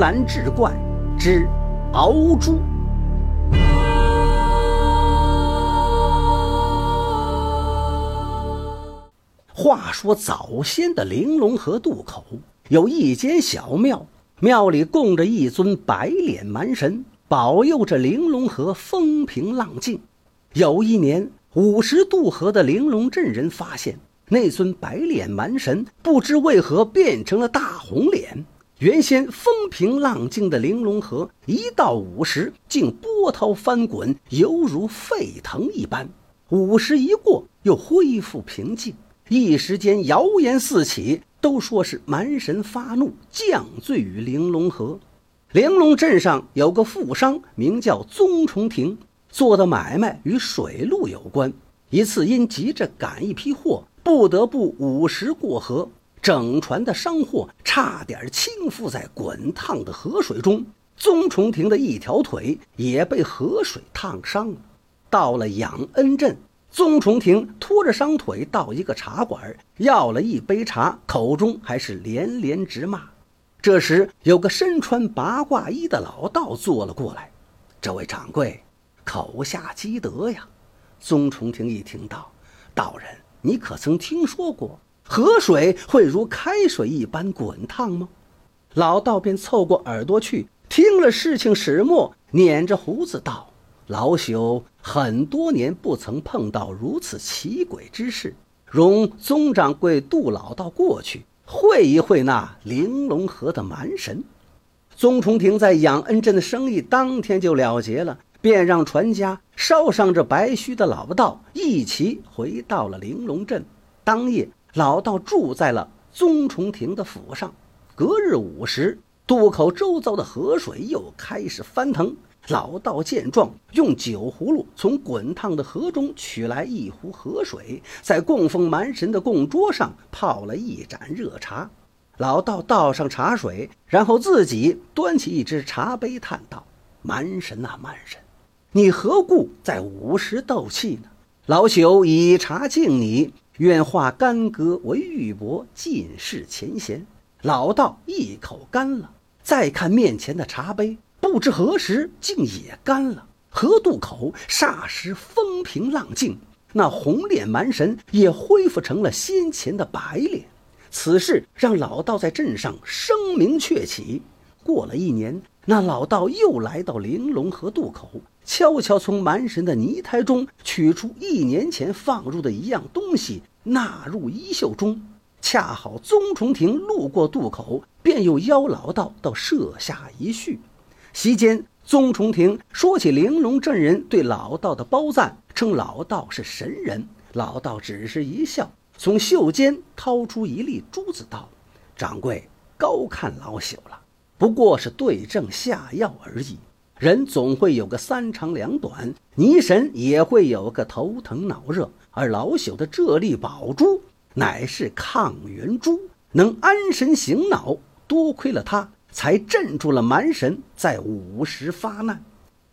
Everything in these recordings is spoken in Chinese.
兰志怪之熬猪。话说早先的玲珑河渡口有一间小庙，庙里供着一尊白脸蛮神，保佑着玲珑河风平浪静。有一年，五十渡河的玲珑镇人发现。那尊白脸蛮神不知为何变成了大红脸。原先风平浪静的玲珑河，一到午时竟波涛翻滚，犹如沸腾一般。午时一过，又恢复平静。一时间谣言四起，都说是蛮神发怒，降罪于玲珑河。玲珑镇上有个富商，名叫宗重庭，做的买卖与水路有关。一次因急着赶一批货。不得不午时过河，整船的商货差点倾覆在滚烫的河水中。宗崇庭的一条腿也被河水烫伤了。到了养恩镇，宗崇庭拖着伤腿到一个茶馆，要了一杯茶，口中还是连连直骂。这时，有个身穿八卦衣的老道坐了过来：“这位掌柜，口下积德呀！”宗崇庭一听到，道人。你可曾听说过河水会如开水一般滚烫吗？老道便凑过耳朵去听了事情始末，捻着胡子道：“老朽很多年不曾碰到如此奇诡之事，容宗掌柜渡老道过去会一会那玲珑河的蛮神。”宗崇庭在养恩镇的生意当天就了结了。便让船家捎上这白须的老道，一起回到了玲珑镇。当夜，老道住在了宗崇庭的府上。隔日午时，渡口周遭的河水又开始翻腾。老道见状，用酒葫芦从滚烫的河中取来一壶河水，在供奉蛮神的供桌上泡了一盏热茶。老道倒上茶水，然后自己端起一只茶杯，叹道：“蛮神啊，蛮神！”你何故在午时斗气呢？老朽以茶敬你，愿化干戈为玉帛，尽释前嫌。老道一口干了，再看面前的茶杯，不知何时竟也干了。河渡口霎时风平浪静，那红脸蛮神也恢复成了先前的白脸。此事让老道在镇上声名鹊起。过了一年，那老道又来到玲珑河渡口。悄悄从蛮神的泥胎中取出一年前放入的一样东西，纳入衣袖中。恰好宗重庭路过渡口，便又邀老道到舍下一叙。席间，宗重庭说起玲珑镇人对老道的褒赞，称老道是神人。老道只是一笑，从袖间掏出一粒珠子，道：“掌柜高看老朽了，不过是对症下药而已。”人总会有个三长两短，泥神也会有个头疼脑热，而老朽的这粒宝珠乃是抗元珠，能安神醒脑。多亏了它，才镇住了蛮神，在午时发难。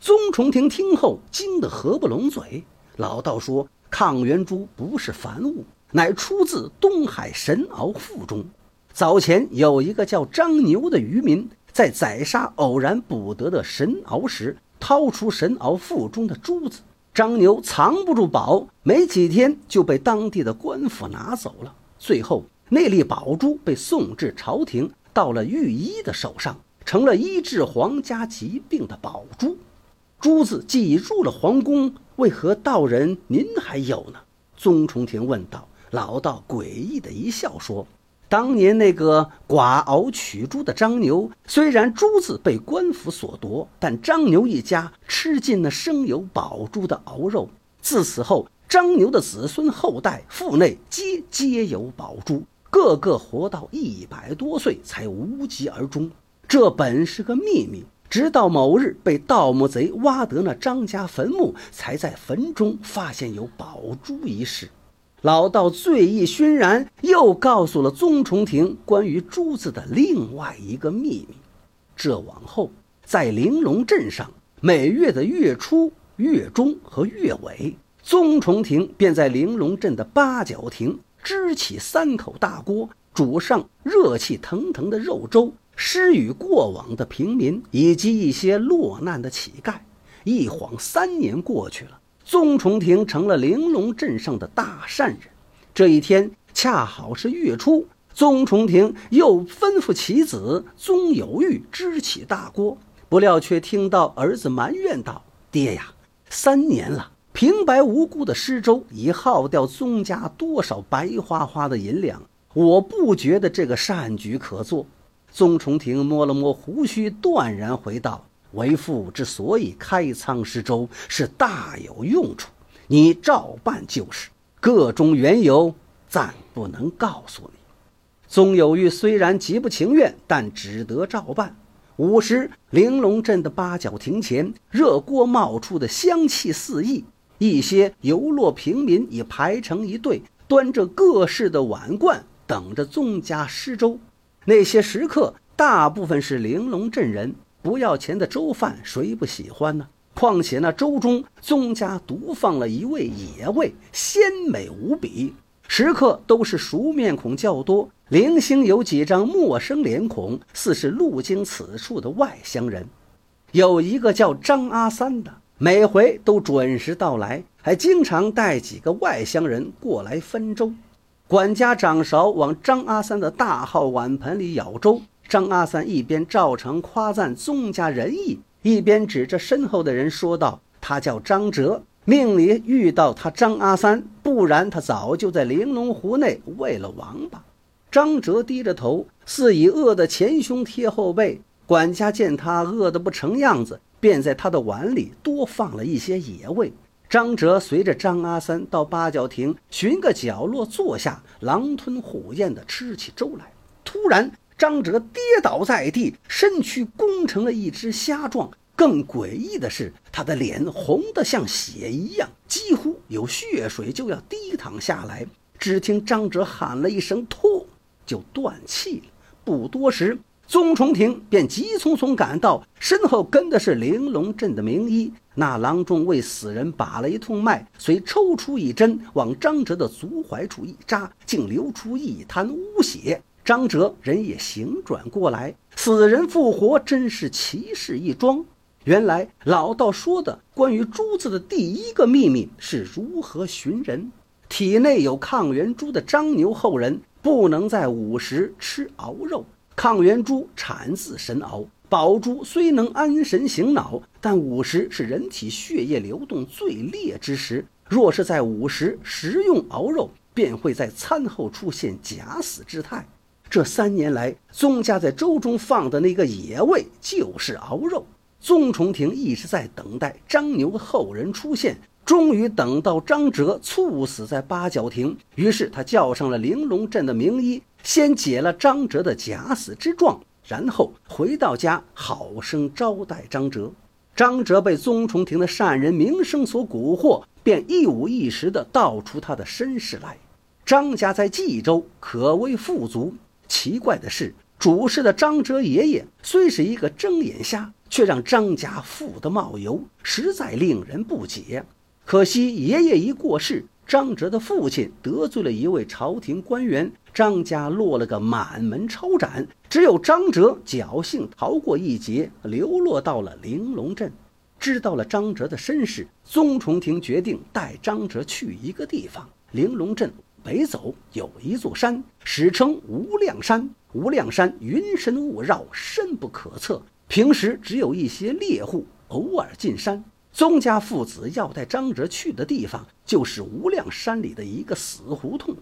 宗重庭听后惊得合不拢嘴。老道说：“抗元珠不是凡物，乃出自东海神鳌腹中。早前有一个叫张牛的渔民。”在宰杀偶然捕得的神鳌时，掏出神鳌腹中的珠子。张牛藏不住宝，没几天就被当地的官府拿走了。最后，那粒宝珠被送至朝廷，到了御医的手上，成了医治皇家疾病的宝珠。珠子既入了皇宫，为何道人您还有呢？宗崇庭问道。老道诡异的一笑说。当年那个寡鳌取珠的张牛，虽然珠子被官府所夺，但张牛一家吃尽了生有宝珠的鳌肉。自此后，张牛的子孙后代腹内皆皆有宝珠，个个活到一百多岁才无疾而终。这本是个秘密，直到某日被盗墓贼挖得那张家坟墓，才在坟中发现有宝珠一事。老道醉意熏然，又告诉了宗重庭关于珠子的另外一个秘密。这往后，在玲珑镇上，每月的月初、月中和月尾，宗重庭便在玲珑镇的八角亭支起三口大锅，煮上热气腾腾的肉粥，施予过往的平民以及一些落难的乞丐。一晃三年过去了，宗崇庭成了玲珑镇上的大善人。这一天恰好是月初，宗崇庭又吩咐其子宗有玉支起大锅，不料却听到儿子埋怨道：“爹呀，三年了，平白无故的施粥已耗掉宗家多少白花花的银两，我不觉得这个善举可做。”宗崇庭摸了摸胡须，断然回道。为父之所以开仓施粥，是大有用处。你照办就是，个中缘由暂不能告诉你。宗有玉虽然极不情愿，但只得照办。午时，玲珑镇的八角亭前，热锅冒出的香气四溢，一些游落平民已排成一队，端着各式的碗罐，等着宗家施粥。那些食客大部分是玲珑镇人。不要钱的粥饭，谁不喜欢呢？况且那粥中宗家独放了一味野味，鲜美无比。食客都是熟面孔较多，零星有几张陌生脸孔，似是路经此处的外乡人。有一个叫张阿三的，每回都准时到来，还经常带几个外乡人过来分粥。管家掌勺往张阿三的大号碗盆里舀粥。张阿三一边照常夸赞宗家仁义，一边指着身后的人说道：“他叫张哲，命里遇到他张阿三，不然他早就在玲珑湖内喂了王八。”张哲低着头，似已饿得前胸贴后背。管家见他饿得不成样子，便在他的碗里多放了一些野味。张哲随着张阿三到八角亭寻个角落坐下，狼吞虎咽地吃起粥来。突然，张哲跌倒在地，身躯弓成了一只虾状。更诡异的是，他的脸红得像血一样，几乎有血水就要滴淌下来。只听张哲喊了一声“吐”，就断气了。不多时，宗崇庭便急匆匆赶到，身后跟的是玲珑镇的名医。那郎中为死人把了一通脉，遂抽出一针，往张哲的足踝处一扎，竟流出一滩污血。张哲人也醒转过来，死人复活，真是奇事一桩。原来老道说的关于珠子的第一个秘密是如何寻人。体内有抗原珠的张牛后人，不能在午时吃熬肉。抗原珠产自神鳌，宝珠虽能安神醒脑，但午时是人体血液流动最烈之时。若是在午时食用熬肉，便会在餐后出现假死之态。这三年来，宗家在粥中放的那个野味就是熬肉。宗崇庭一直在等待张牛后人出现，终于等到张哲猝死在八角亭，于是他叫上了玲珑镇的名医，先解了张哲的假死之状，然后回到家好生招待张哲。张哲被宗崇庭的善人名声所蛊惑，便一五一十地道出他的身世来。张家在冀州可谓富足。奇怪的是，主事的张哲爷爷虽是一个睁眼瞎，却让张家富得冒油，实在令人不解。可惜爷爷一过世，张哲的父亲得罪了一位朝廷官员，张家落了个满门抄斩。只有张哲侥幸逃过一劫，流落到了玲珑镇。知道了张哲的身世，宗重庭决定带张哲去一个地方——玲珑镇。北走有一座山，史称无量山。无量山云深雾绕，深不可测。平时只有一些猎户偶尔进山。宗家父子要带张哲去的地方，就是无量山里的一个死胡同。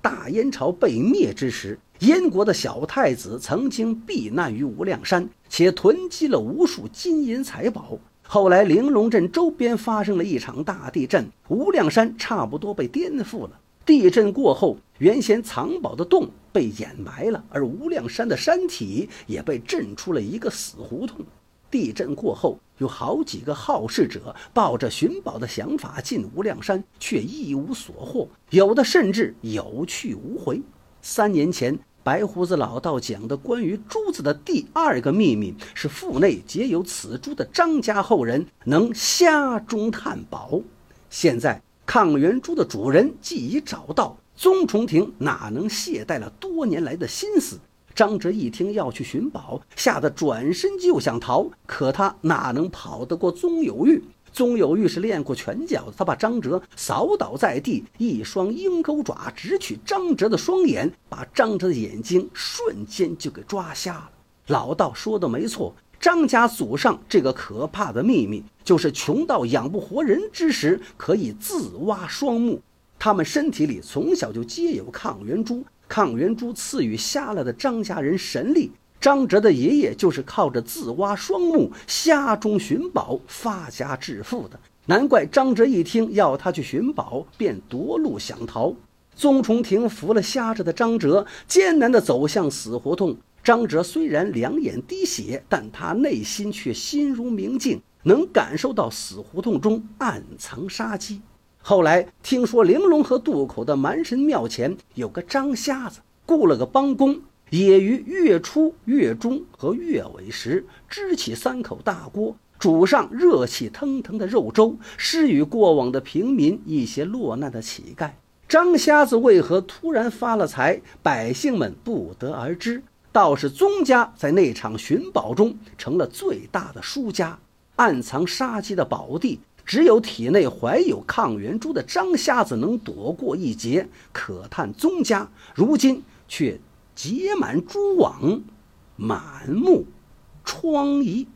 大燕朝被灭之时，燕国的小太子曾经避难于无量山，且囤积了无数金银财宝。后来玲珑镇周边发生了一场大地震，无量山差不多被颠覆了。地震过后，原先藏宝的洞被掩埋了，而无量山的山体也被震出了一个死胡同。地震过后，有好几个好事者抱着寻宝的想法进无量山，却一无所获，有的甚至有去无回。三年前，白胡子老道讲的关于珠子的第二个秘密，是腹内结有此珠的张家后人能瞎中探宝。现在。抗元珠的主人既已找到，宗崇庭哪能懈怠了多年来的心思？张哲一听要去寻宝，吓得转身就想逃，可他哪能跑得过宗有玉？宗有玉是练过拳脚的，他把张哲扫倒在地，一双鹰钩爪直取张哲的双眼，把张哲的眼睛瞬间就给抓瞎了。老道说的没错，张家祖上这个可怕的秘密，就是穷到养不活人之时，可以自挖双目。他们身体里从小就皆有抗原珠。抗原珠赐予瞎了的张家人神力，张哲的爷爷就是靠着自挖双目、瞎中寻宝发家致富的。难怪张哲一听要他去寻宝，便夺路想逃。宗崇庭扶了瞎着的张哲，艰难地走向死胡同。张哲虽然两眼滴血，但他内心却心如明镜，能感受到死胡同中暗藏杀机。后来听说玲珑河渡口的蛮神庙前有个张瞎子，雇了个帮工，也于月初、月中和月尾时支起三口大锅，煮上热气腾腾的肉粥，施予过往的平民一些落难的乞丐。张瞎子为何突然发了财，百姓们不得而知。倒是宗家在那场寻宝中成了最大的输家，暗藏杀机的宝地。只有体内怀有抗元珠的张瞎子能躲过一劫，可叹宗家如今却结满蛛网，满目疮痍。